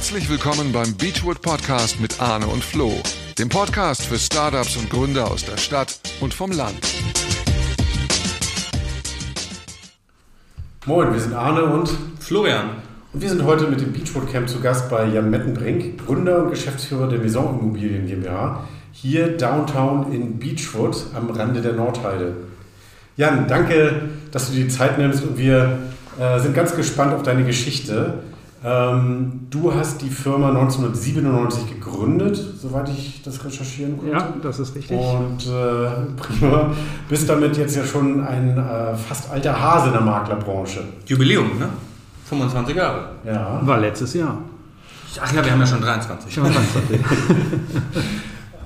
Herzlich willkommen beim Beachwood Podcast mit Arne und Flo, dem Podcast für Startups und Gründer aus der Stadt und vom Land. Moin, wir sind Arne und Florian. Und wir sind heute mit dem Beachwood Camp zu Gast bei Jan Mettenbrink, Gründer und Geschäftsführer der Maison Immobilien GmbH, hier downtown in Beachwood am Rande der Nordheide. Jan, danke, dass du dir die Zeit nimmst und wir äh, sind ganz gespannt auf deine Geschichte. Ähm, du hast die Firma 1997 gegründet, soweit ich das recherchieren konnte. Ja, das ist richtig. Und äh, prima, bist damit jetzt ja schon ein äh, fast alter Hase in der Maklerbranche. Jubiläum, ne? 25 Jahre. Ja. War letztes Jahr. Ach ja, wir haben ja schon 23. Schon 23.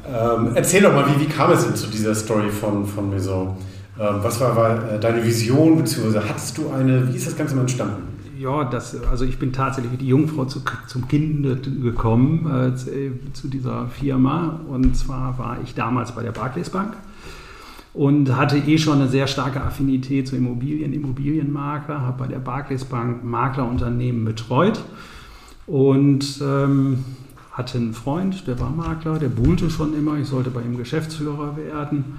ähm, erzähl doch mal, wie, wie kam es denn zu dieser Story von, von Maison? Ähm, was war, war äh, deine Vision, beziehungsweise hattest du eine, wie ist das Ganze mal entstanden? Ja, das, also ich bin tatsächlich wie die Jungfrau zu, zum Kind gekommen äh, zu, dieser Firma. Und zwar war ich damals bei der Barclays Bank und hatte eh schon eine sehr starke Affinität zu Immobilien, Immobilienmakler, habe bei der Barclays Bank Maklerunternehmen betreut und ähm, hatte einen Freund, der war Makler, der buhlte schon immer, ich sollte bei ihm Geschäftsführer werden.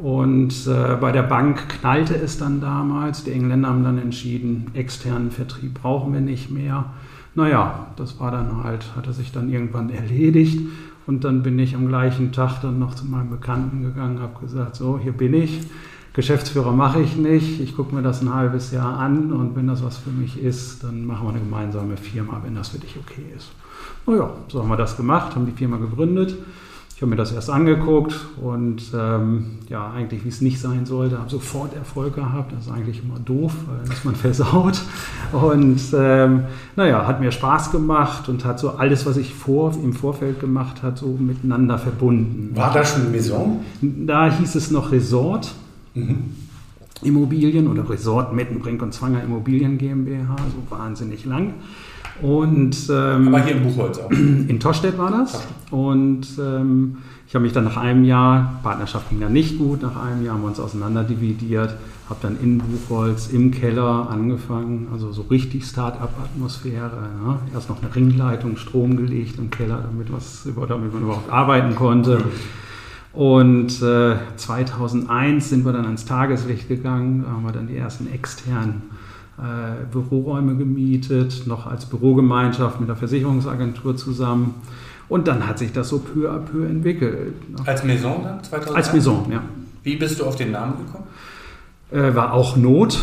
Und äh, bei der Bank knallte es dann damals. Die Engländer haben dann entschieden, externen Vertrieb brauchen wir nicht mehr. Naja, das war dann halt, hatte sich dann irgendwann erledigt. Und dann bin ich am gleichen Tag dann noch zu meinem Bekannten gegangen, habe gesagt, so, hier bin ich. Geschäftsführer mache ich nicht. Ich gucke mir das ein halbes Jahr an und wenn das was für mich ist, dann machen wir eine gemeinsame Firma, wenn das für dich okay ist. Naja, so haben wir das gemacht, haben die Firma gegründet. Ich habe mir das erst angeguckt und ähm, ja, eigentlich wie es nicht sein sollte, habe sofort Erfolg gehabt. Das ist eigentlich immer doof, weil ist man versaut. Und ähm, naja, hat mir Spaß gemacht und hat so alles, was ich vor, im Vorfeld gemacht hat, so miteinander verbunden. War da schon Maison? Da hieß es noch Resort. Mhm. Immobilien oder Resort Mettenbrink und Zwanger Immobilien GmbH, so wahnsinnig lang. Und, ähm, Aber hier in Buchholz auch. In Tostedt war das. Und ähm, ich habe mich dann nach einem Jahr, Partnerschaft ging dann nicht gut, nach einem Jahr haben wir uns auseinanderdividiert, habe dann in Buchholz im Keller angefangen, also so richtig Start-up-Atmosphäre. Ja. Erst noch eine Ringleitung, Strom gelegt im Keller, damit, was, damit man überhaupt arbeiten konnte. Und äh, 2001 sind wir dann ans Tageslicht gegangen, da haben wir dann die ersten externen Büroräume gemietet, noch als Bürogemeinschaft mit der Versicherungsagentur zusammen. Und dann hat sich das so peu à peu entwickelt. Als Maison dann, 2001? Als Maison, ja. Wie bist du auf den Namen gekommen? Äh, war auch Not.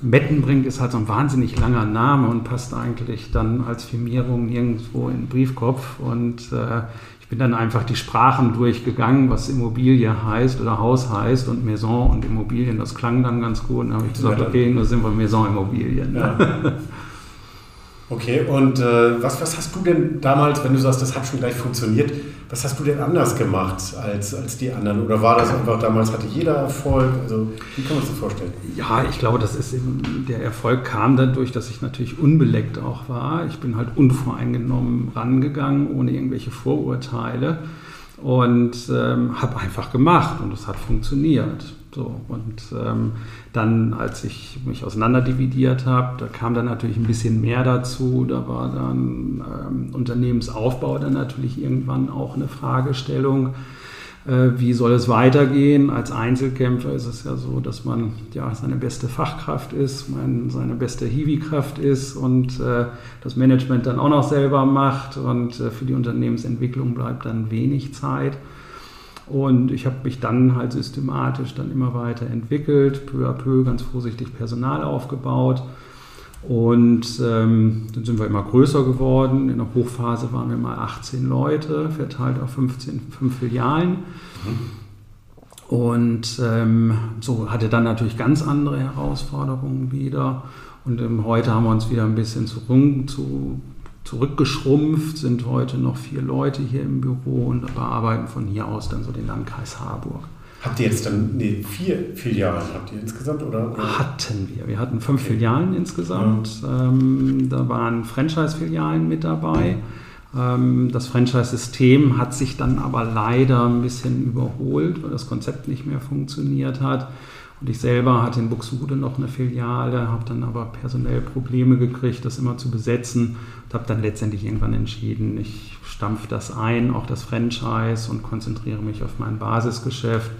Mettenbrink ist halt so ein wahnsinnig langer Name und passt eigentlich dann als Firmierung nirgendwo in den Briefkopf. Und äh, bin dann einfach die Sprachen durchgegangen, was Immobilie heißt oder Haus heißt und Maison und Immobilien. Das klang dann ganz gut. Dann habe ich gesagt, okay, nur sind wir Maison Immobilien. Ja. Okay, und äh, was, was hast du denn damals, wenn du sagst, das hat schon gleich funktioniert, was hast du denn anders gemacht als, als die anderen? Oder war das einfach damals, hatte jeder Erfolg? Also, wie kann man sich das vorstellen? Ja, ich glaube, das ist eben, der Erfolg kam dadurch, dass ich natürlich unbeleckt auch war. Ich bin halt unvoreingenommen rangegangen, ohne irgendwelche Vorurteile und ähm, habe einfach gemacht und es hat funktioniert. So, und ähm, dann, als ich mich auseinanderdividiert habe, da kam dann natürlich ein bisschen mehr dazu. Da war dann ähm, Unternehmensaufbau dann natürlich irgendwann auch eine Fragestellung. Äh, wie soll es weitergehen? Als Einzelkämpfer ist es ja so, dass man ja seine beste Fachkraft ist, man seine beste Hiwi-Kraft ist und äh, das Management dann auch noch selber macht und äh, für die Unternehmensentwicklung bleibt dann wenig Zeit. Und ich habe mich dann halt systematisch dann immer weiter entwickelt, peu à peu ganz vorsichtig Personal aufgebaut. Und ähm, dann sind wir immer größer geworden. In der Hochphase waren wir mal 18 Leute, verteilt auf 15, 5 Filialen. Und ähm, so hatte dann natürlich ganz andere Herausforderungen wieder. Und ähm, heute haben wir uns wieder ein bisschen zu, zu zurückgeschrumpft, sind heute noch vier Leute hier im Büro und bearbeiten von hier aus dann so den Landkreis Harburg. Habt ihr jetzt dann nee, vier Filialen habt ihr insgesamt oder? Hatten wir. Wir hatten fünf okay. Filialen insgesamt. Ja. Ähm, da waren Franchise-Filialen mit dabei. Ähm, das Franchise-System hat sich dann aber leider ein bisschen überholt, weil das Konzept nicht mehr funktioniert hat. Und ich selber hatte in Buxtehude noch eine Filiale, habe dann aber personell Probleme gekriegt, das immer zu besetzen und habe dann letztendlich irgendwann entschieden, ich stampfe das ein, auch das Franchise und konzentriere mich auf mein Basisgeschäft.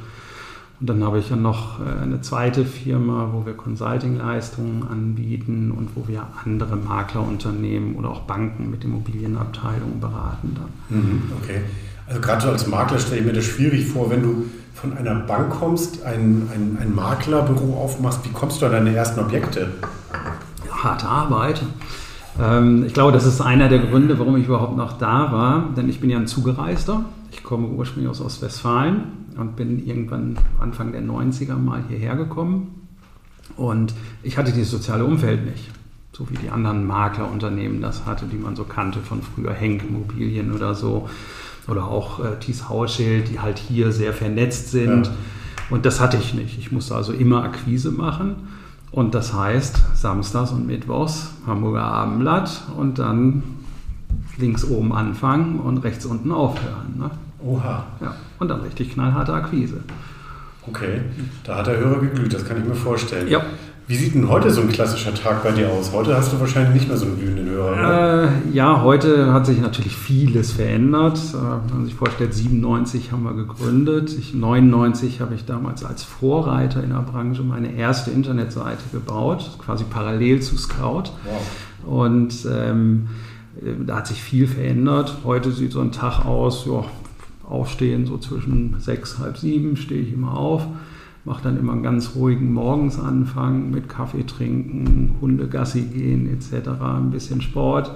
Und dann habe ich ja noch äh, eine zweite Firma, wo wir Consulting-Leistungen anbieten und wo wir andere Maklerunternehmen oder auch Banken mit Immobilienabteilungen beraten. Dann. Mhm, okay. Also gerade als Makler stelle ich mir das schwierig vor, wenn du von einer Bank kommst, ein, ein, ein Maklerbüro aufmachst, wie kommst du an deine ersten Objekte? Harte Arbeit. Ähm, ich glaube, das ist einer der Gründe, warum ich überhaupt noch da war, denn ich bin ja ein Zugereister. Ich komme ursprünglich aus Ostwestfalen und bin irgendwann Anfang der 90er mal hierher gekommen. Und ich hatte dieses soziale Umfeld nicht, so wie die anderen Maklerunternehmen das hatte, die man so kannte von früher Henk Immobilien oder so. Oder auch äh, Thies Hauschild, die halt hier sehr vernetzt sind. Ja. Und das hatte ich nicht. Ich musste also immer Akquise machen. Und das heißt, samstags und mittwochs Hamburger Abendblatt und dann links oben anfangen und rechts unten aufhören. Ne? Oha. Ja, und dann richtig knallharte Akquise. Okay, da hat der Hörer geglüht, das kann ich mir vorstellen. Ja. Wie sieht denn heute so ein klassischer Tag bei dir aus? Heute hast du wahrscheinlich nicht mehr so einen glühenden Hörer. Äh, ja, heute hat sich natürlich vieles verändert. Äh, wenn man sich vorstellt, 97 haben wir gegründet. Ich, 99 habe ich damals als Vorreiter in der Branche meine erste Internetseite gebaut, quasi parallel zu Scout. Wow. Und ähm, da hat sich viel verändert. Heute sieht so ein Tag aus, ja, aufstehen, so zwischen sechs, halb sieben stehe ich immer auf, mache dann immer einen ganz ruhigen Morgensanfang mit Kaffee trinken, Hunde Gassi gehen etc., ein bisschen Sport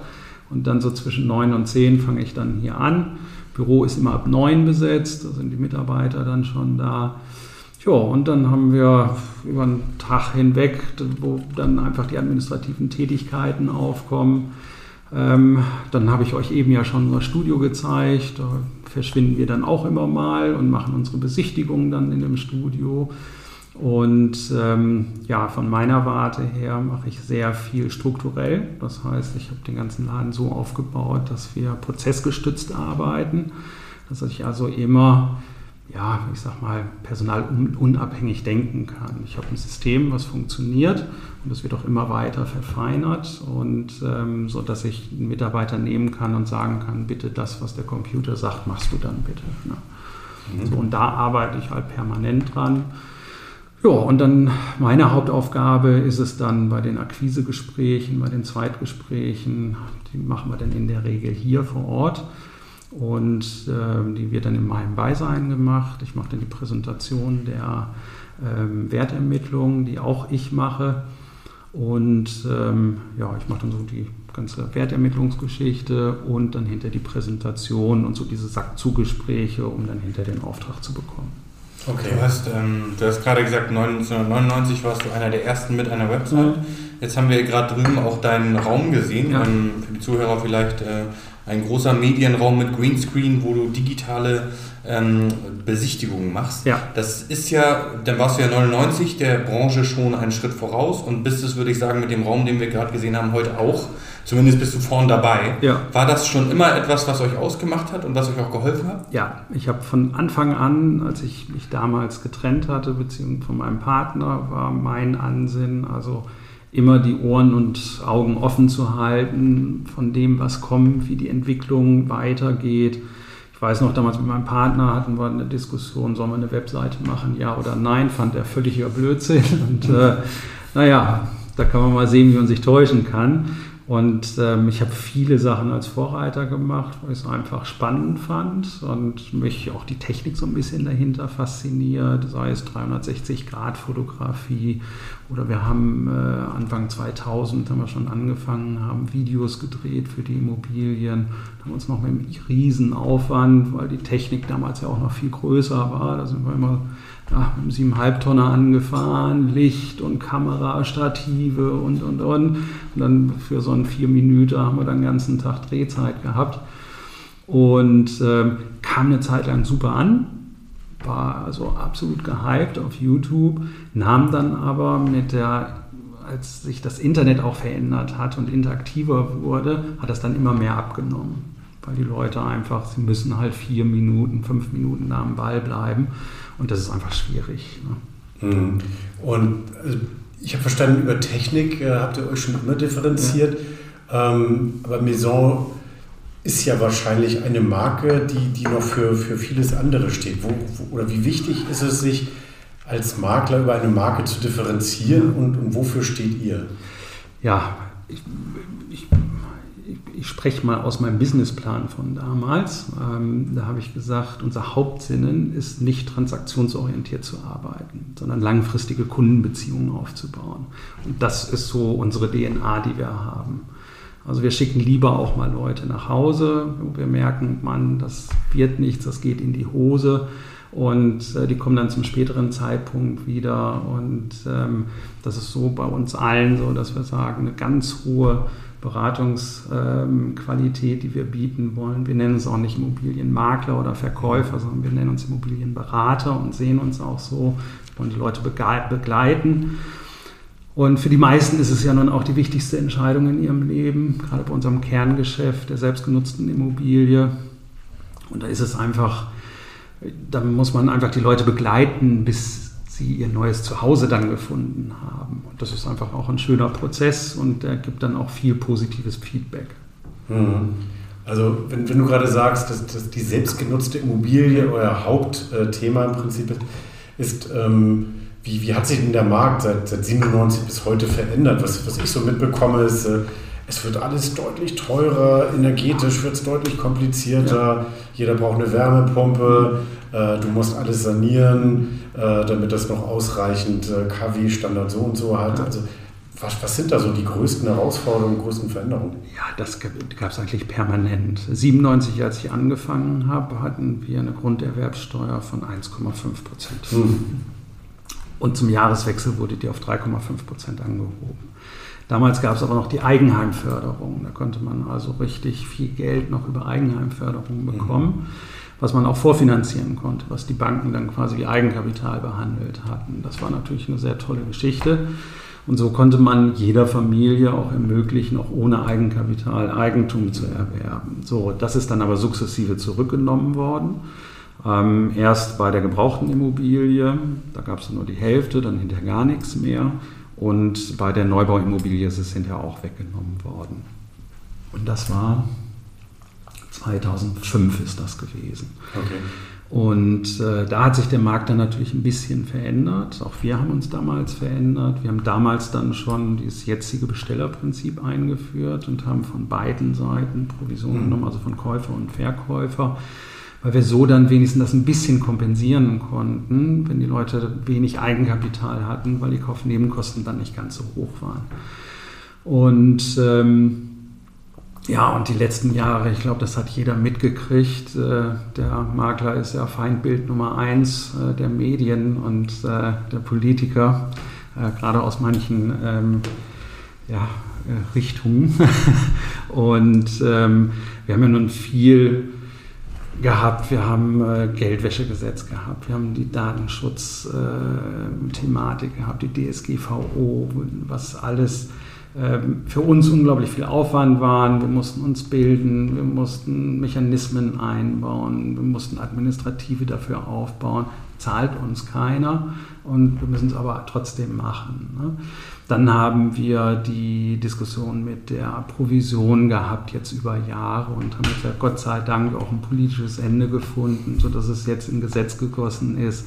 und dann so zwischen neun und zehn fange ich dann hier an. Büro ist immer ab neun besetzt, da sind die Mitarbeiter dann schon da. Ja, und dann haben wir über einen Tag hinweg, wo dann einfach die administrativen Tätigkeiten aufkommen. Ähm, dann habe ich euch eben ja schon unser Studio gezeigt. Da verschwinden wir dann auch immer mal und machen unsere Besichtigungen dann in dem Studio. Und ähm, ja, von meiner Warte her mache ich sehr viel strukturell. Das heißt, ich habe den ganzen Laden so aufgebaut, dass wir prozessgestützt arbeiten. Dass ich also immer ja, ich sag mal, personalunabhängig denken kann. Ich habe ein System, was funktioniert und das wird auch immer weiter verfeinert und ähm, so, dass ich einen Mitarbeiter nehmen kann und sagen kann, bitte das, was der Computer sagt, machst du dann bitte. Ne? Mhm. So, und da arbeite ich halt permanent dran. Ja, und dann meine Hauptaufgabe ist es dann bei den Akquisegesprächen, bei den Zweitgesprächen, die machen wir dann in der Regel hier vor Ort und äh, die wird dann in meinem Beisein gemacht. Ich mache dann die Präsentation der ähm, Wertermittlung, die auch ich mache. Und ähm, ja, ich mache dann so die ganze Wertermittlungsgeschichte und dann hinter die Präsentation und so diese Sackzugespräche, um dann hinter den Auftrag zu bekommen. Okay. Du hast, ähm, du hast gerade gesagt, 1999 warst du einer der ersten mit einer Website. Mhm. Jetzt haben wir gerade drüben auch deinen Raum gesehen. Ja. Ähm, für die Zuhörer vielleicht äh, ein großer Medienraum mit Greenscreen, wo du digitale ähm, Besichtigungen machst. Ja. Das ist ja, dann warst du ja 99 der Branche schon einen Schritt voraus und bist es, würde ich sagen, mit dem Raum, den wir gerade gesehen haben, heute auch. Zumindest bist du vorn dabei. Ja. War das schon immer etwas, was euch ausgemacht hat und was euch auch geholfen hat? Ja, ich habe von Anfang an, als ich mich damals getrennt hatte, beziehungsweise von meinem Partner, war mein Ansinnen, also immer die Ohren und Augen offen zu halten von dem, was kommt, wie die Entwicklung weitergeht. Ich weiß noch, damals mit meinem Partner hatten wir eine Diskussion, sollen wir eine Webseite machen, ja oder nein, fand er völliger Blödsinn. Und äh, naja, da kann man mal sehen, wie man sich täuschen kann. Und ähm, ich habe viele Sachen als Vorreiter gemacht, weil ich es einfach spannend fand und mich auch die Technik so ein bisschen dahinter fasziniert, sei es 360-Grad-Fotografie oder wir haben äh, Anfang 2000 haben wir schon angefangen, haben Videos gedreht für die Immobilien, haben uns noch mit einem riesen Aufwand, weil die Technik damals ja auch noch viel größer war, da sind wir immer ja, mit einem 7,5 Tonner angefahren, Licht und Kamera, Stative und, und, und. Und dann für so einen 4 Minuten haben wir dann den ganzen Tag Drehzeit gehabt. Und äh, kam eine Zeit lang super an, war also absolut gehypt auf YouTube, nahm dann aber mit der, als sich das Internet auch verändert hat und interaktiver wurde, hat das dann immer mehr abgenommen. Weil die Leute einfach, sie müssen halt vier Minuten, fünf Minuten da am Ball bleiben. Und das ist einfach schwierig. Ne? Mhm. Und also, ich habe verstanden, über Technik äh, habt ihr euch schon immer differenziert. Ja. Ähm, aber Maison ist ja wahrscheinlich eine Marke, die, die noch für, für vieles andere steht. Wo, wo, oder wie wichtig ist es, sich als Makler über eine Marke zu differenzieren und, und wofür steht ihr? Ja, ich, ich, ich spreche mal aus meinem Businessplan von damals. Ähm, da habe ich gesagt, unser Hauptsinnen ist nicht transaktionsorientiert zu arbeiten, sondern langfristige Kundenbeziehungen aufzubauen. Und das ist so unsere DNA, die wir haben. Also wir schicken lieber auch mal Leute nach Hause, wo wir merken, man, das wird nichts, das geht in die Hose und äh, die kommen dann zum späteren Zeitpunkt wieder und ähm, das ist so bei uns allen so, dass wir sagen, eine ganz hohe Beratungsqualität, die wir bieten wollen. Wir nennen uns auch nicht Immobilienmakler oder Verkäufer, sondern wir nennen uns Immobilienberater und sehen uns auch so, wollen die Leute begleiten. Und für die meisten ist es ja nun auch die wichtigste Entscheidung in ihrem Leben, gerade bei unserem Kerngeschäft der selbstgenutzten Immobilie. Und da ist es einfach, da muss man einfach die Leute begleiten, bis sie ihr neues Zuhause dann gefunden haben. Und das ist einfach auch ein schöner Prozess und der gibt dann auch viel positives Feedback. Mhm. Also wenn, wenn, du gerade sagst, dass, dass, die selbstgenutzte Immobilie euer Hauptthema im Prinzip ist, ist ähm, wie, wie hat sich denn der Markt seit, seit 97 bis heute verändert? Was, was ich so mitbekomme, ist, äh, es wird alles deutlich teurer, energetisch wird es deutlich komplizierter, ja. jeder braucht eine Wärmepumpe, äh, du musst alles sanieren, äh, damit das noch ausreichend äh, KW-Standard so und so hat. Also, was, was, sind da so die größten Herausforderungen, größten Veränderungen? Ja, das gab es eigentlich permanent. 97, als ich angefangen habe, hatten wir eine Grunderwerbssteuer von 1,5 Prozent. Hm. Und zum Jahreswechsel wurde die auf 3,5 Prozent angehoben. Damals gab es aber noch die Eigenheimförderung. Da konnte man also richtig viel Geld noch über Eigenheimförderung mhm. bekommen, mhm. was man auch vorfinanzieren konnte, was die Banken dann quasi wie Eigenkapital behandelt hatten. Das war natürlich eine sehr tolle Geschichte. Und so konnte man jeder Familie auch ermöglichen, auch ohne Eigenkapital Eigentum zu erwerben. So, das ist dann aber sukzessive zurückgenommen worden. Ähm, erst bei der gebrauchten Immobilie, da gab es nur die Hälfte, dann hinterher gar nichts mehr. Und bei der Neubauimmobilie ist es hinterher auch weggenommen worden. Und das war 2005 ist das gewesen. Okay. Und äh, da hat sich der Markt dann natürlich ein bisschen verändert. Auch wir haben uns damals verändert. Wir haben damals dann schon dieses jetzige Bestellerprinzip eingeführt und haben von beiden Seiten Provisionen mhm. genommen, also von Käufer und Verkäufer weil wir so dann wenigstens das ein bisschen kompensieren konnten, wenn die Leute wenig Eigenkapital hatten, weil die Kaufnebenkosten dann nicht ganz so hoch waren. Und ähm, ja, und die letzten Jahre, ich glaube, das hat jeder mitgekriegt. Äh, der Makler ist ja Feindbild Nummer eins äh, der Medien und äh, der Politiker, gerade aus manchen ähm, ja, Richtungen. und ähm, wir haben ja nun viel gehabt, wir haben äh, Geldwäschegesetz gehabt, wir haben die Datenschutzthematik äh, gehabt, die DSGVO, was alles äh, für uns unglaublich viel Aufwand waren. Wir mussten uns bilden, wir mussten Mechanismen einbauen, wir mussten Administrative dafür aufbauen. Zahlt uns keiner und wir müssen es aber trotzdem machen. Ne? Dann haben wir die Diskussion mit der Provision gehabt, jetzt über Jahre und haben ja Gott sei Dank auch ein politisches Ende gefunden, sodass es jetzt in Gesetz gegossen ist,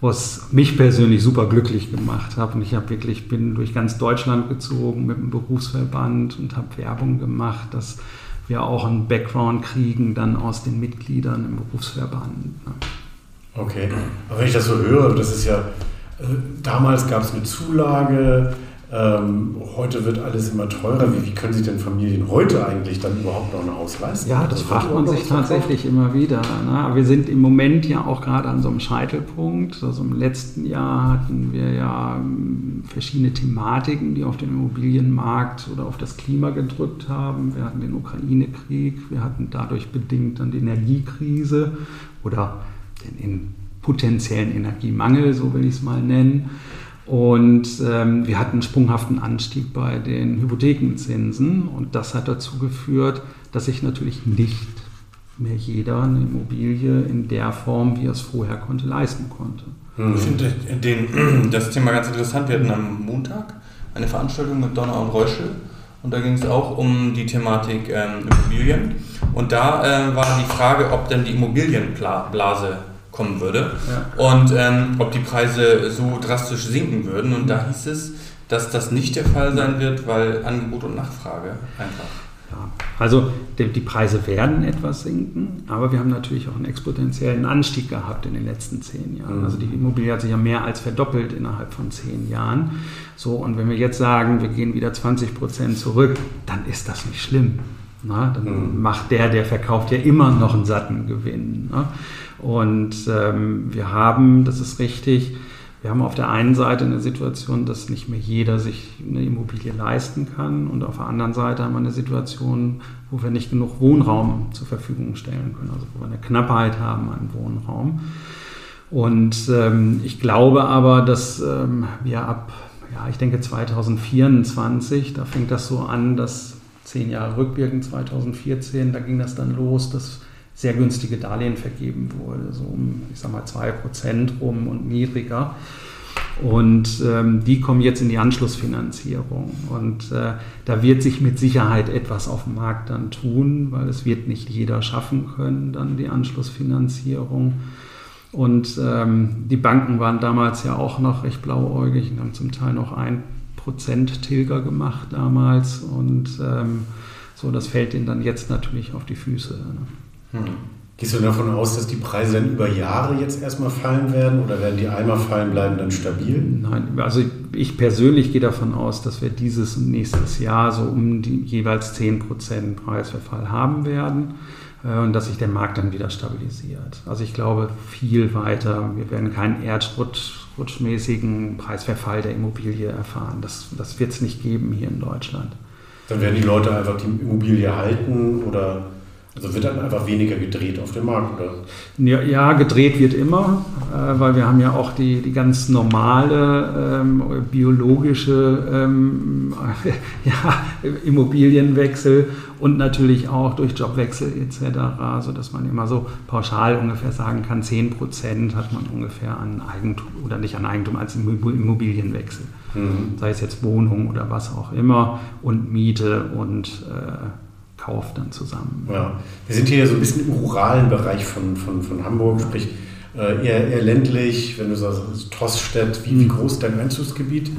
was mich persönlich super glücklich gemacht hat. Und ich habe wirklich, bin durch ganz Deutschland gezogen mit dem Berufsverband und habe Werbung gemacht, dass wir auch einen Background kriegen dann aus den Mitgliedern im Berufsverband. Ne? Okay, aber wenn ich das so höre, das ist ja, äh, damals gab es eine Zulage, ähm, heute wird alles immer teurer. Wie, wie, können sich denn Familien heute eigentlich dann überhaupt noch ein Haus leisten? Ja, das also fragt man sich tatsächlich immer wieder. Ne? Wir sind im Moment ja auch gerade an so einem Scheitelpunkt. Also im letzten Jahr hatten wir ja ähm, verschiedene Thematiken, die auf den Immobilienmarkt oder auf das Klima gedrückt haben. Wir hatten den Ukraine-Krieg, wir hatten dadurch bedingt dann die Energiekrise oder den potenziellen Energiemangel, so will ich es mal nennen. Und ähm, wir hatten einen sprunghaften Anstieg bei den Hypothekenzinsen und das hat dazu geführt, dass sich natürlich nicht mehr jeder eine Immobilie in der Form, wie er es vorher konnte, leisten konnte. Mhm. Ich finde das Thema ganz interessant. Wir hatten am Montag eine Veranstaltung mit Donner und Reuschel und da ging es auch um die Thematik ähm, Immobilien. Und da äh, war die Frage, ob denn die Immobilienblase kommen würde ja. und ähm, ob die Preise so drastisch sinken würden. Und da hieß es, dass das nicht der Fall sein wird, weil Angebot und Nachfrage einfach. Ja, also die, die, Preise werden etwas sinken, aber wir haben natürlich auch einen exponentiellen Anstieg gehabt in den letzten zehn Jahren. Mhm. Also die Immobilie hat sich ja mehr als verdoppelt innerhalb von zehn Jahren. So, und wenn wir jetzt sagen, wir gehen wieder 20 Prozent zurück, dann ist das nicht schlimm. Na, dann mhm. macht der, der verkauft, ja immer noch einen satten Gewinn. Ne? Und ähm, wir haben, das ist richtig, wir haben auf der einen Seite eine Situation, dass nicht mehr jeder sich eine Immobilie leisten kann und auf der anderen Seite haben wir eine Situation, wo wir nicht genug Wohnraum zur Verfügung stellen können, also wo wir eine Knappheit haben an Wohnraum. Und ähm, ich glaube aber, dass ähm, wir ab, ja, ich denke 2024, da fängt das so an, dass zehn Jahre rückwirkend, 2014, da ging das dann los, dass sehr günstige Darlehen vergeben wurde, so um, ich sag mal, 2% rum und niedriger. Und ähm, die kommen jetzt in die Anschlussfinanzierung. Und äh, da wird sich mit Sicherheit etwas auf dem Markt dann tun, weil es wird nicht jeder schaffen können, dann die Anschlussfinanzierung. Und ähm, die Banken waren damals ja auch noch recht blauäugig und haben zum Teil noch ein Prozent Tilger gemacht damals. Und ähm, so, das fällt ihnen dann jetzt natürlich auf die Füße. Ne? Hm. Gehst du davon aus, dass die Preise dann über Jahre jetzt erstmal fallen werden oder werden die einmal fallen, bleiben dann stabil? Nein, also ich persönlich gehe davon aus, dass wir dieses und nächstes Jahr so um die jeweils 10% Preisverfall haben werden äh, und dass sich der Markt dann wieder stabilisiert. Also ich glaube viel weiter, wir werden keinen erdrutschmäßigen Preisverfall der Immobilie erfahren. Das, das wird es nicht geben hier in Deutschland. Dann werden die Leute einfach die Immobilie halten oder also wird dann einfach weniger gedreht auf dem Markt, oder? Ja, ja gedreht wird immer, äh, weil wir haben ja auch die, die ganz normale ähm, biologische ähm, ja, Immobilienwechsel und natürlich auch durch Jobwechsel etc., sodass man immer so pauschal ungefähr sagen kann, 10 Prozent hat man ungefähr an Eigentum oder nicht an Eigentum als Immobilienwechsel. Mhm. Sei es jetzt Wohnung oder was auch immer und Miete und äh, Kauf dann zusammen. Ja. Wir sind hier so ein bisschen im ruralen Bereich von, von, von Hamburg, sprich äh, eher, eher ländlich, wenn du sagst, Tossstedt, wie, wie mhm. groß ist dein Einzugsgebiet?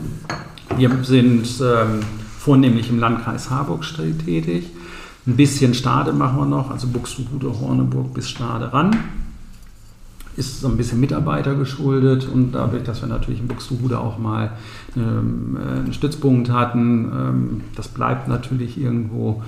Wir sind ähm, vornehmlich im Landkreis Harburg tätig. Ein bisschen Stade machen wir noch, also Buxtehude, Horneburg bis Stade ran. Ist so ein bisschen Mitarbeiter geschuldet und dadurch, dass wir natürlich in Buxtehude auch mal ähm, äh, einen Stützpunkt hatten, ähm, das bleibt natürlich irgendwo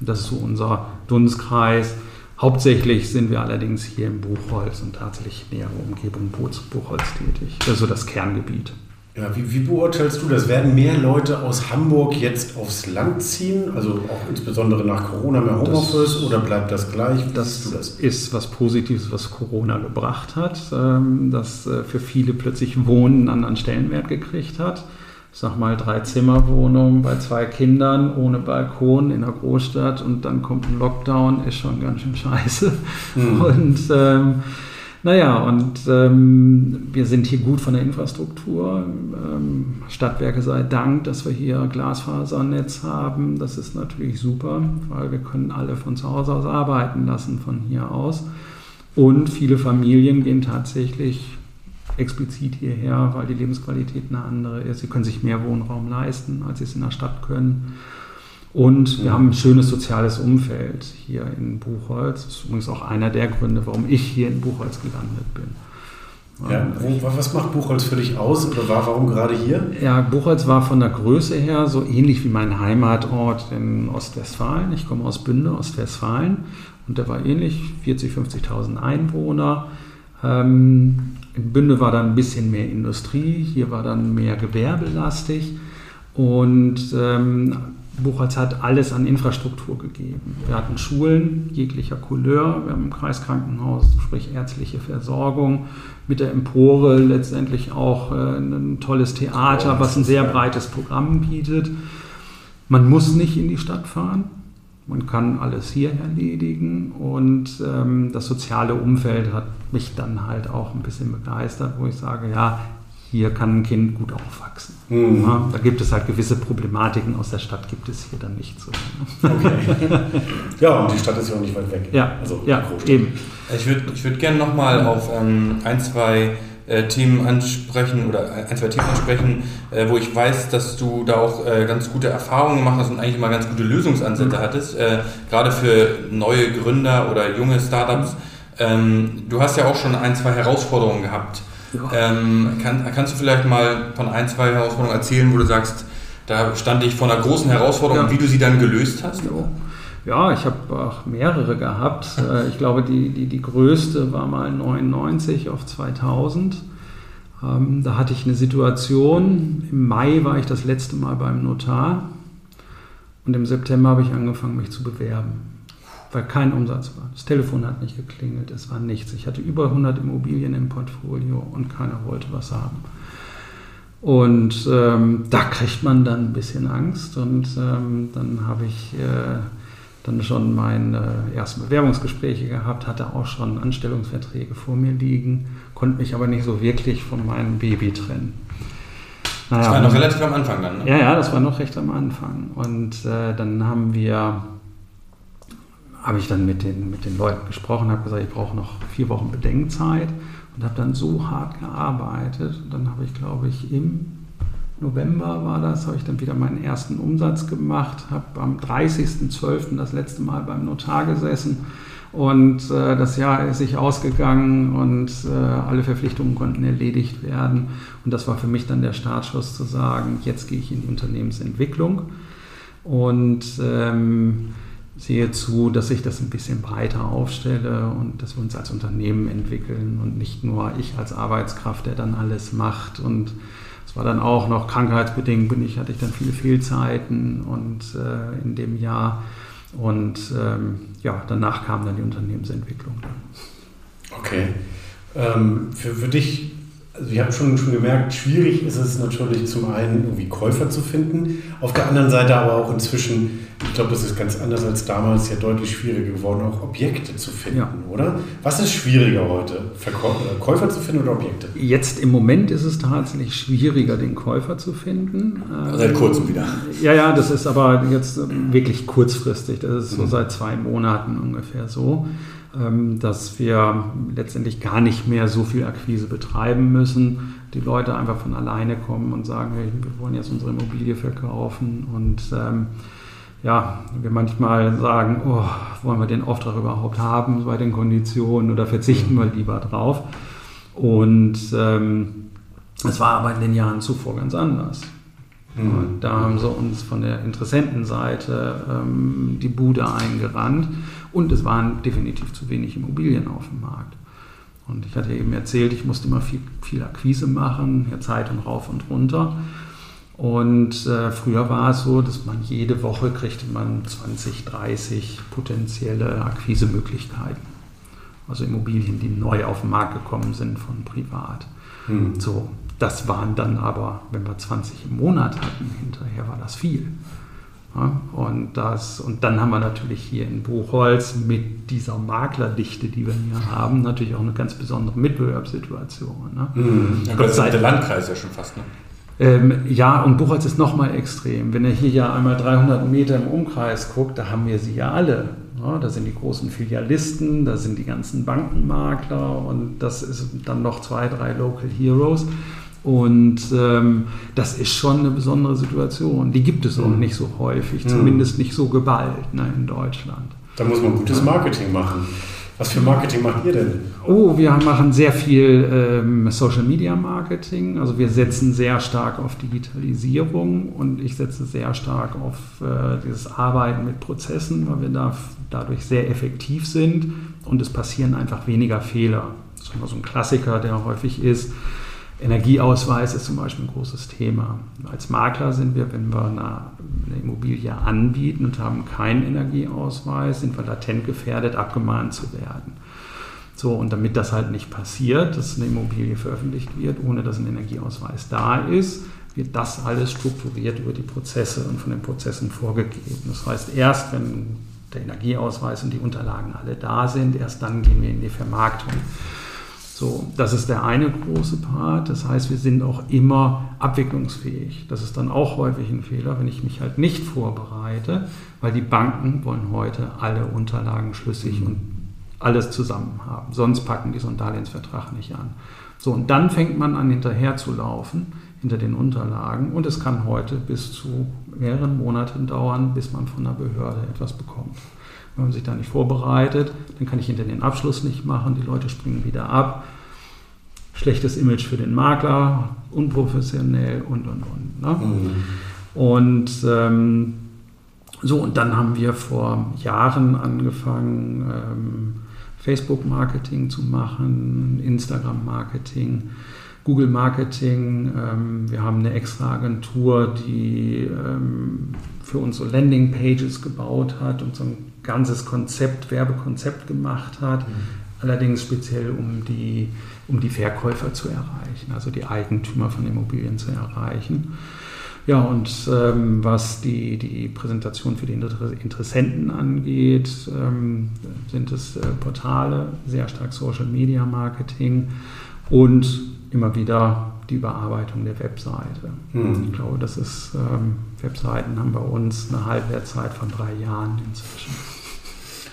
das ist so unser Dunstkreis. Hauptsächlich sind wir allerdings hier im Buchholz und tatsächlich nähere Umgebung Buchholz tätig. Das ist so das Kerngebiet. Ja, wie, wie, beurteilst du das? Werden mehr Leute aus Hamburg jetzt aufs Land ziehen? Also auch insbesondere nach Corona mehr Homeoffice oder bleibt das gleich? Das, das, ist was Positives, was Corona gebracht hat, ähm, dass äh, für viele plötzlich Wohnen einen anderen Stellenwert gekriegt hat ich sag mal, drei Zimmerwohnung bei zwei Kindern ohne Balkon in der Großstadt und dann kommt ein Lockdown, ist schon ganz schön scheiße. Mhm. Und ähm, naja, und ähm, wir sind hier gut von der Infrastruktur. Ähm, Stadtwerke sei Dank, dass wir hier Glasfasernetz haben. Das ist natürlich super, weil wir können alle von zu Hause aus arbeiten lassen von hier aus. Und viele Familien gehen tatsächlich explizit hierher, weil die Lebensqualität eine andere ist. Sie können sich mehr Wohnraum leisten, als sie es in der Stadt können. Und wir haben ein schönes soziales Umfeld hier in Buchholz. Das ist übrigens auch einer der Gründe, warum ich hier in Buchholz gelandet bin. Ja, was macht Buchholz für dich aus oder war, warum gerade hier? Ja, Buchholz war von der Größe her so ähnlich wie mein Heimatort in Ostwestfalen. Ich komme aus Bünde, Ostwestfalen und der war ähnlich, 40.000, 50.000 Einwohner. Ähm, in Bünde war dann ein bisschen mehr Industrie, hier war dann mehr gewerbelastig und ähm, Buchholz hat alles an Infrastruktur gegeben. Wir hatten Schulen jeglicher Couleur, wir haben ein Kreiskrankenhaus, sprich ärztliche Versorgung, mit der Empore letztendlich auch äh, ein tolles Theater, was ein sehr breites Programm bietet. Man muss nicht in die Stadt fahren. Man kann alles hier erledigen und ähm, das soziale Umfeld hat mich dann halt auch ein bisschen begeistert, wo ich sage, ja, hier kann ein Kind gut aufwachsen. Mhm. Ja, da gibt es halt gewisse Problematiken aus der Stadt, gibt es hier dann nicht so. Okay. ja, und die Stadt ist ja auch nicht weit weg. Ja, also ja eben. Ich würde ich würd gerne nochmal auf ähm, ein, zwei Themen ansprechen oder ein, zwei Themen ansprechen, äh, wo ich weiß, dass du da auch äh, ganz gute Erfahrungen gemacht hast und eigentlich mal ganz gute Lösungsansätze mhm. hattest, äh, gerade für neue Gründer oder junge Startups. Ähm, du hast ja auch schon ein, zwei Herausforderungen gehabt ähm, kann, kannst du vielleicht mal von ein, zwei Herausforderungen erzählen, wo du sagst, da stand ich vor einer großen Herausforderung ja. wie du sie dann gelöst hast? Ja, ja ich habe auch mehrere gehabt. Äh, ich glaube, die, die, die größte war mal 99 auf 2000. Ähm, da hatte ich eine Situation, im Mai war ich das letzte Mal beim Notar und im September habe ich angefangen, mich zu bewerben weil kein Umsatz war. Das Telefon hat nicht geklingelt, es war nichts. Ich hatte über 100 Immobilien im Portfolio und keiner wollte was haben. Und ähm, da kriegt man dann ein bisschen Angst und ähm, dann habe ich äh, dann schon meine ersten Bewerbungsgespräche gehabt, hatte auch schon Anstellungsverträge vor mir liegen, konnte mich aber nicht so wirklich von meinem Baby trennen. Naja, das war noch relativ am Anfang dann, ne? Ja, ja, das war noch recht am Anfang. Und äh, dann haben wir habe ich dann mit den, mit den Leuten gesprochen, habe gesagt, ich brauche noch vier Wochen Bedenkzeit und habe dann so hart gearbeitet. Und dann habe ich, glaube ich, im November war das, habe ich dann wieder meinen ersten Umsatz gemacht, habe am 30.12. das letzte Mal beim Notar gesessen und äh, das Jahr ist sich ausgegangen und äh, alle Verpflichtungen konnten erledigt werden. Und das war für mich dann der Startschuss zu sagen, jetzt gehe ich in die Unternehmensentwicklung. Und ähm, sehe zu, dass ich das ein bisschen breiter aufstelle und dass wir uns als Unternehmen entwickeln und nicht nur ich als Arbeitskraft, der dann alles macht. Und es war dann auch noch krankheitsbedingt, bin ich, hatte ich dann viele Fehlzeiten und äh, in dem Jahr. Und ähm, ja, danach kam dann die Unternehmensentwicklung. Okay. Ähm, für, für dich also wir haben schon, schon gemerkt, schwierig ist es natürlich zum einen irgendwie Käufer zu finden, auf der anderen Seite aber auch inzwischen, ich glaube, das ist ganz anders als damals, ja deutlich schwieriger geworden, auch Objekte zu finden, ja. oder? Was ist schwieriger heute, Verkäufer, Käufer zu finden oder Objekte? Jetzt im Moment ist es tatsächlich schwieriger, den Käufer zu finden. Seit kurzem wieder. Ja, ja, das ist aber jetzt wirklich kurzfristig, das ist so mhm. seit zwei Monaten ungefähr so. Ähm, dass wir letztendlich gar nicht mehr so viel Akquise betreiben müssen. Die Leute einfach von alleine kommen und sagen, hey, wir wollen jetzt unsere Immobilie verkaufen und ähm, ja, wir manchmal sagen, oh, wollen wir den Auftrag überhaupt haben bei den Konditionen oder verzichten wir lieber drauf. Und ähm, es war aber in den Jahren zuvor ganz anders. Mhm. Da haben sie uns von der Interessentenseite ähm, die Bude eingerannt und es waren definitiv zu wenig Immobilien auf dem Markt. Und ich hatte eben erzählt, ich musste immer viel, viel Akquise machen, ja, Zeit und rauf und runter. Und äh, früher war es so, dass man jede Woche kriegte man 20, 30 potenzielle Akquisemöglichkeiten. Also Immobilien, die neu auf den Markt gekommen sind von privat. Hm. So, das waren dann aber, wenn wir 20 im Monat hatten, hinterher war das viel. Und, das, und dann haben wir natürlich hier in Buchholz mit dieser Maklerdichte, die wir hier haben, natürlich auch eine ganz besondere Mitbewerbssituation. Ne? Mhm. Ja, Gott sei der Landkreis ja schon fast. Ne? Ähm, ja, und Buchholz ist nochmal extrem. Wenn ihr hier ja einmal 300 Meter im Umkreis guckt, da haben wir sie ja alle. Ja, da sind die großen Filialisten, da sind die ganzen Bankenmakler und das ist dann noch zwei, drei Local Heroes. Und ähm, das ist schon eine besondere Situation. Die gibt es auch mhm. nicht so häufig, mhm. zumindest nicht so geballt ne, in Deutschland. Da muss man gutes Marketing machen. Was für Marketing macht ihr denn? Oh, wir machen sehr viel ähm, Social Media Marketing. Also wir setzen sehr stark auf Digitalisierung und ich setze sehr stark auf äh, dieses Arbeiten mit Prozessen, weil wir da, dadurch sehr effektiv sind und es passieren einfach weniger Fehler. Das ist immer so ein Klassiker, der häufig ist Energieausweis ist zum Beispiel ein großes Thema. Als Makler sind wir, wenn wir eine, Immobilie anbieten und haben keinen Energieausweis, sind wir latent gefährdet, abgemahnt zu werden. So, und damit das halt nicht passiert, dass eine Immobilie veröffentlicht wird, ohne dass ein Energieausweis da ist, wird das alles strukturiert über die Prozesse und von den Prozessen vorgegeben. Das heißt, erst wenn der Energieausweis und die Unterlagen alle da sind. Erst dann gehen wir in die Vermarktung. So, das ist der eine große Part. Das heißt, wir sind auch immer abwicklungsfähig. Das ist dann auch häufig ein Fehler, wenn ich mich halt nicht vorbereite, weil die Banken wollen heute alle Unterlagen schlüssig und alles zusammen haben. Sonst packen die so einen Darlehensvertrag nicht an. So, und dann fängt man an, hinterher zu laufen hinter den Unterlagen. Und es kann heute bis zu mehreren Monaten dauern, bis man von der Behörde etwas bekommt. Wenn man sich da nicht vorbereitet, dann kann ich hinter den Abschluss nicht machen, die Leute springen wieder ab. Schlechtes Image für den Makler, unprofessionell und und und. Ne? Mhm. Und ähm, so, und dann haben wir vor Jahren angefangen, ähm, Facebook-Marketing zu machen, Instagram-Marketing, Google-Marketing. Ähm, wir haben eine extra Agentur, die ähm, für uns so Landing-Pages gebaut hat und so ein ganzes Konzept, Werbekonzept gemacht hat. Mhm. Allerdings speziell um die, um die Verkäufer zu erreichen, also die Eigentümer von Immobilien zu erreichen. Ja, und ähm, was die, die Präsentation für die Interessenten angeht, ähm, sind es äh, Portale, sehr stark Social Media Marketing und immer wieder die Überarbeitung der Webseite. Mhm. Ich glaube, das ist, ähm, Webseiten haben bei uns eine Halbwertzeit von drei Jahren inzwischen.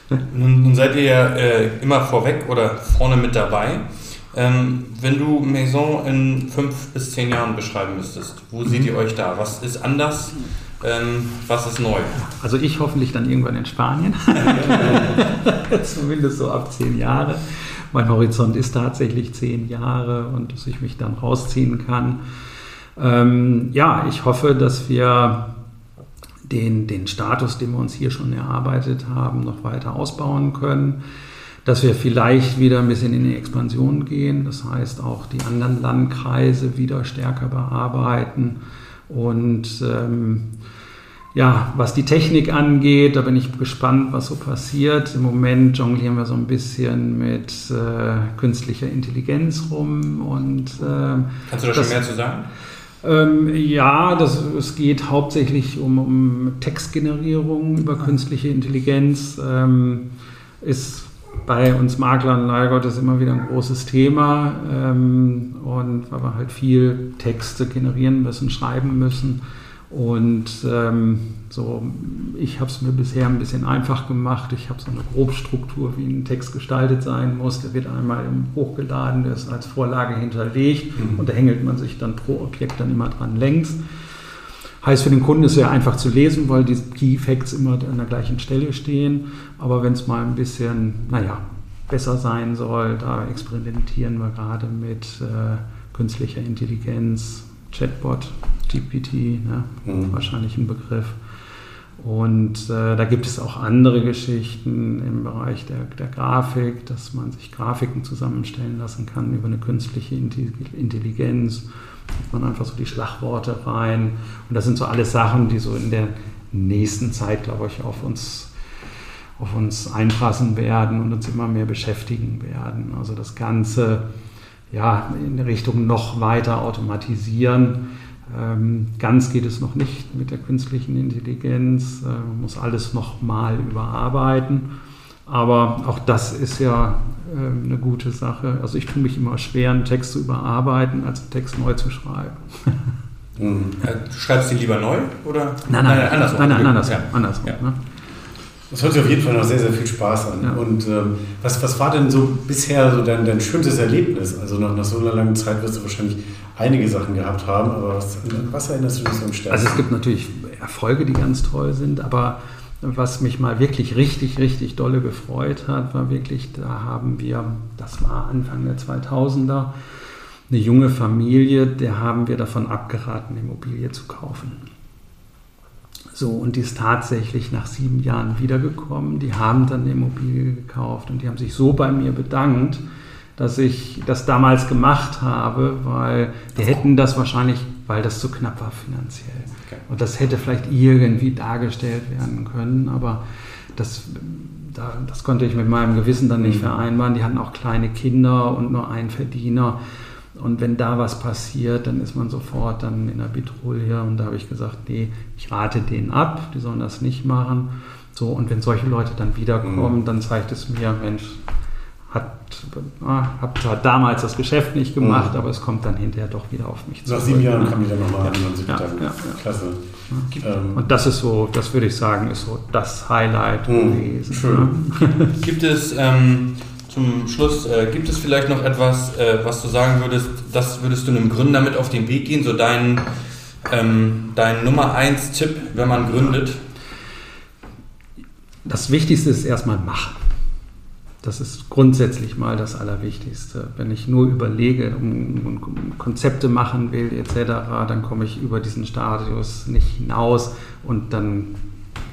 Nun, nun seid ihr ja äh, immer vorweg oder vorne mit dabei. Ähm, wenn du Maison in fünf bis zehn Jahren beschreiben müsstest, wo mhm. seht ihr euch da? Was ist anders? Ähm, was ist neu? Also ich hoffentlich dann irgendwann in Spanien. Zumindest so ab zehn Jahre. Mein Horizont ist tatsächlich zehn Jahre und dass ich mich dann rausziehen kann. Ähm, ja, ich hoffe, dass wir den, den Status, den wir uns hier schon erarbeitet haben, noch weiter ausbauen können. Dass wir vielleicht wieder ein bisschen in die Expansion gehen, das heißt auch die anderen Landkreise wieder stärker bearbeiten. Und ähm, ja, was die Technik angeht, da bin ich gespannt, was so passiert. Im Moment jonglieren wir so ein bisschen mit äh, künstlicher Intelligenz rum. Und, äh, Kannst du da schon mehr zu sagen? Ähm, ja, das, es geht hauptsächlich um, um Textgenerierung über künstliche Intelligenz. Ähm, ist bei uns Maklern leider Gottes immer wieder ein großes Thema ähm, und weil wir halt viel Texte generieren müssen, schreiben müssen. Und ähm, so, ich habe es mir bisher ein bisschen einfach gemacht. Ich habe so eine Grobstruktur, wie ein Text gestaltet sein muss. Der wird einmal hochgeladen, der ist als Vorlage hinterlegt mhm. und da hängelt man sich dann pro Objekt dann immer dran längs. Heißt für den Kunden ist ja einfach zu lesen, weil die Key Facts immer an der gleichen Stelle stehen. Aber wenn es mal ein bisschen, naja, besser sein soll, da experimentieren wir gerade mit äh, künstlicher Intelligenz, Chatbot, GPT, ne? mhm. wahrscheinlich ein Begriff. Und äh, da gibt es auch andere Geschichten im Bereich der, der, Grafik, dass man sich Grafiken zusammenstellen lassen kann über eine künstliche Intelligenz. Da man einfach so die Schlagworte rein. Und das sind so alles Sachen, die so in der nächsten Zeit, glaube ich, auf uns, auf uns einpassen werden und uns immer mehr beschäftigen werden. Also das Ganze ja, in Richtung noch weiter automatisieren ähm, ganz geht es noch nicht mit der künstlichen Intelligenz, äh, man muss alles nochmal überarbeiten. Aber auch das ist ja äh, eine gute Sache. Also ich tue mich immer schwer, einen Text zu überarbeiten, als einen Text neu zu schreiben. Mhm. Du schreibst ihn lieber neu oder? Nein, nein, nein, andersrum. Nein, nein, andersrum. Ja. andersrum ja. ne? Das hört sich auf jeden Fall noch sehr, sehr viel Spaß an. Ja. Und ähm, was, was war denn so bisher so dein, dein schönstes Erlebnis? Also nach, nach so einer langen Zeit wirst du wahrscheinlich einige Sachen gehabt haben, aber was, was erinnerst du dich so am stärksten? Also es gibt natürlich Erfolge, die ganz toll sind, aber was mich mal wirklich richtig, richtig dolle gefreut hat, war wirklich, da haben wir, das war Anfang der 2000er, eine junge Familie, der haben wir davon abgeraten, Immobilie zu kaufen. So, und die ist tatsächlich nach sieben Jahren wiedergekommen. Die haben dann eine Immobilie gekauft und die haben sich so bei mir bedankt, dass ich das damals gemacht habe, weil die hätten das wahrscheinlich, weil das zu knapp war finanziell. Okay. Und das hätte vielleicht irgendwie dargestellt werden können, aber das, das konnte ich mit meinem Gewissen dann nicht mhm. vereinbaren. Die hatten auch kleine Kinder und nur einen Verdiener. Und wenn da was passiert, dann ist man sofort dann in der Petrouille. Und da habe ich gesagt, nee, ich rate denen ab, die sollen das nicht machen. So, und wenn solche Leute dann wiederkommen, Mhm. dann zeigt es mir, Mensch, hat, ah, hab zwar damals das Geschäft nicht gemacht, Mhm. aber es kommt dann hinterher doch wieder auf mich Nach zurück, sieben Jahren ne? kam die dann nochmal an und sich Ja, ja, ja. klasse. Ähm, Und das ist so, das würde ich sagen, ist so das Highlight Mhm, gewesen. schön. ne? Gibt es ähm, zum Schluss, äh, gibt es vielleicht noch etwas, äh, was du sagen würdest, das würdest du einem Gründer mit auf den Weg gehen, so dein, ähm, dein Nummer 1 Tipp, wenn man gründet? Das Wichtigste ist erstmal machen. Das ist grundsätzlich mal das Allerwichtigste. Wenn ich nur überlege und Konzepte machen will etc., dann komme ich über diesen Stadius nicht hinaus und dann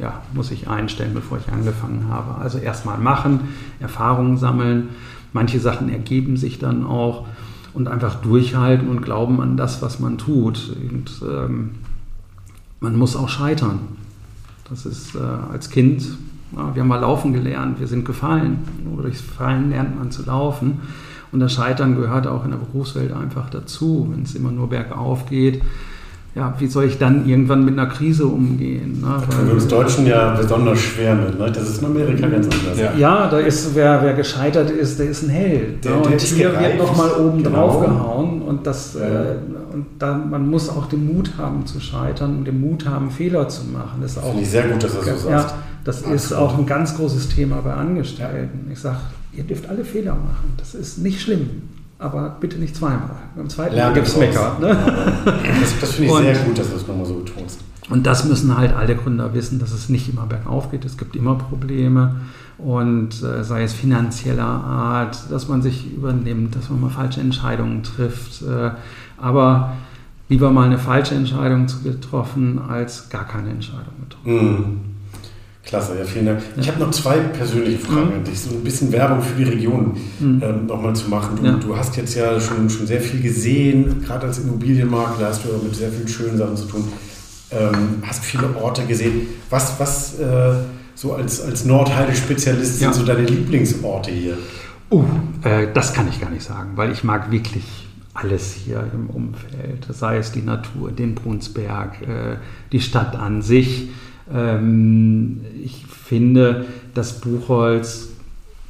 ja, muss ich einstellen, bevor ich angefangen habe. Also erstmal machen, Erfahrungen sammeln. Manche Sachen ergeben sich dann auch und einfach durchhalten und glauben an das, was man tut. Und ähm, man muss auch scheitern. Das ist äh, als Kind, ja, wir haben mal laufen gelernt, wir sind gefallen. Nur durchs Fallen lernt man zu laufen. Und das Scheitern gehört auch in der Berufswelt einfach dazu. Wenn es immer nur bergauf geht, ja, wie soll ich dann irgendwann mit einer Krise umgehen? Ne? Da tun wir uns Deutschen ja besonders schwer mit. Ne? Das ist in Amerika ganz anders. Ja. Ja, da ist, wer, wer gescheitert ist, der ist ein Held. Der- ne? der und ist hier gereift. wird nochmal oben Genau. drauf gehauen. Und, das, Ja. äh, und dann, man muss auch den Mut haben zu scheitern und den Mut haben, Fehler zu machen. Das ist auch, Finde ich sehr gut, dass du das so ja, sagst. das ist Absolut. auch ein ganz großes Thema bei Angestellten. Ich sage, ihr dürft alle Fehler machen. Das ist nicht schlimm. Aber bitte nicht zweimal. Beim zweiten Mal gibt es. Mecker. Ne? Das, das finde ich Und- sehr gut, dass du das nochmal so betonst. Und das müssen halt alle Gründer wissen, dass es nicht immer bergauf geht. Es gibt immer Probleme. Und äh, sei es finanzieller Art, dass man sich übernimmt, dass man mal falsche Entscheidungen trifft. Äh, aber lieber mal eine falsche Entscheidung zu- getroffen, als gar keine Entscheidung getroffen. Mhm. Klasse, ja, vielen Dank. Ich habe noch zwei persönliche Fragen Mhm. an dich. So ein bisschen Werbung für die Region Mhm. ähm, nochmal zu machen. Du, Ja. du hast jetzt ja schon, schon sehr viel gesehen, gerade als Immobilienmakler hast du ja mit sehr vielen schönen Sachen zu tun. Ähm, hast viele Orte gesehen. Was, was äh, so als, als Nordheide-Spezialist sind Ja. so deine Lieblingsorte hier? Uh, äh, das kann ich gar nicht sagen, weil ich mag wirklich alles hier im Umfeld. Sei es die Natur, den Brunsberg, äh, die Stadt an sich. Ähm, ich finde, dass Buchholz,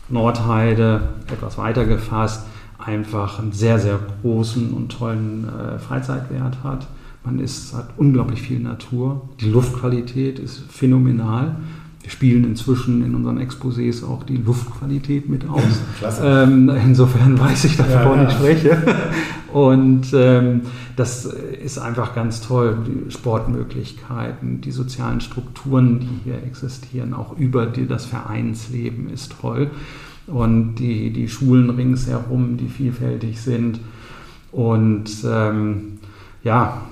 Nordheide, etwas weiter gefasst, einfach einen sehr, sehr großen und tollen äh, Freizeitwert hat. Man ist, hat unglaublich viel Natur. Die Luftqualität ist phänomenal. Wir spielen inzwischen in unseren Exposés auch die Luftqualität mit aus. Klasse. Ähm, insofern weiß ich, davon Ja, ja. ich spreche. Und ähm, das ist einfach ganz toll. Die Sportmöglichkeiten, die sozialen Strukturen, die hier existieren, auch über die, das Vereinsleben ist toll. Und die, die Schulen ringsherum, die vielfältig sind. Und ähm, ja,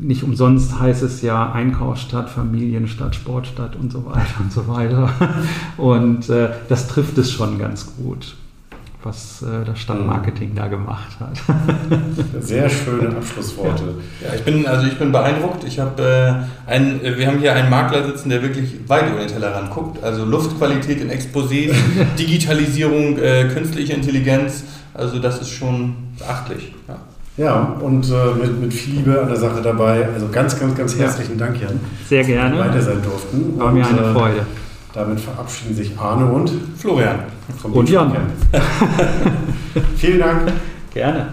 nicht umsonst heißt es ja Einkaufsstadt, Familienstadt, Sportstadt und so weiter und so weiter. Und äh, das trifft es schon ganz gut, was äh, das Stadtmarketing da gemacht hat. Sehr schöne Abschlussworte. Ja, ich bin, also ich bin beeindruckt. Ich habe äh, einen, äh, wir haben hier einen Makler sitzen, der wirklich weit über den Tellerrand guckt. Also Luftqualität in Exposés, Digitalisierung, äh, künstliche Intelligenz. Also das ist schon beachtlich. Ja. Ja, und äh, mit, mit viel Liebe an der Sache dabei. Also ganz, ganz, ganz Ja. herzlichen Dank, Jan. Sehr dass wir Weiter gerne. sein durften. War mir Und, eine äh, Freude. Damit verabschieden sich Arne und Florian. vom Und Jan. Vielen Dank. Gerne.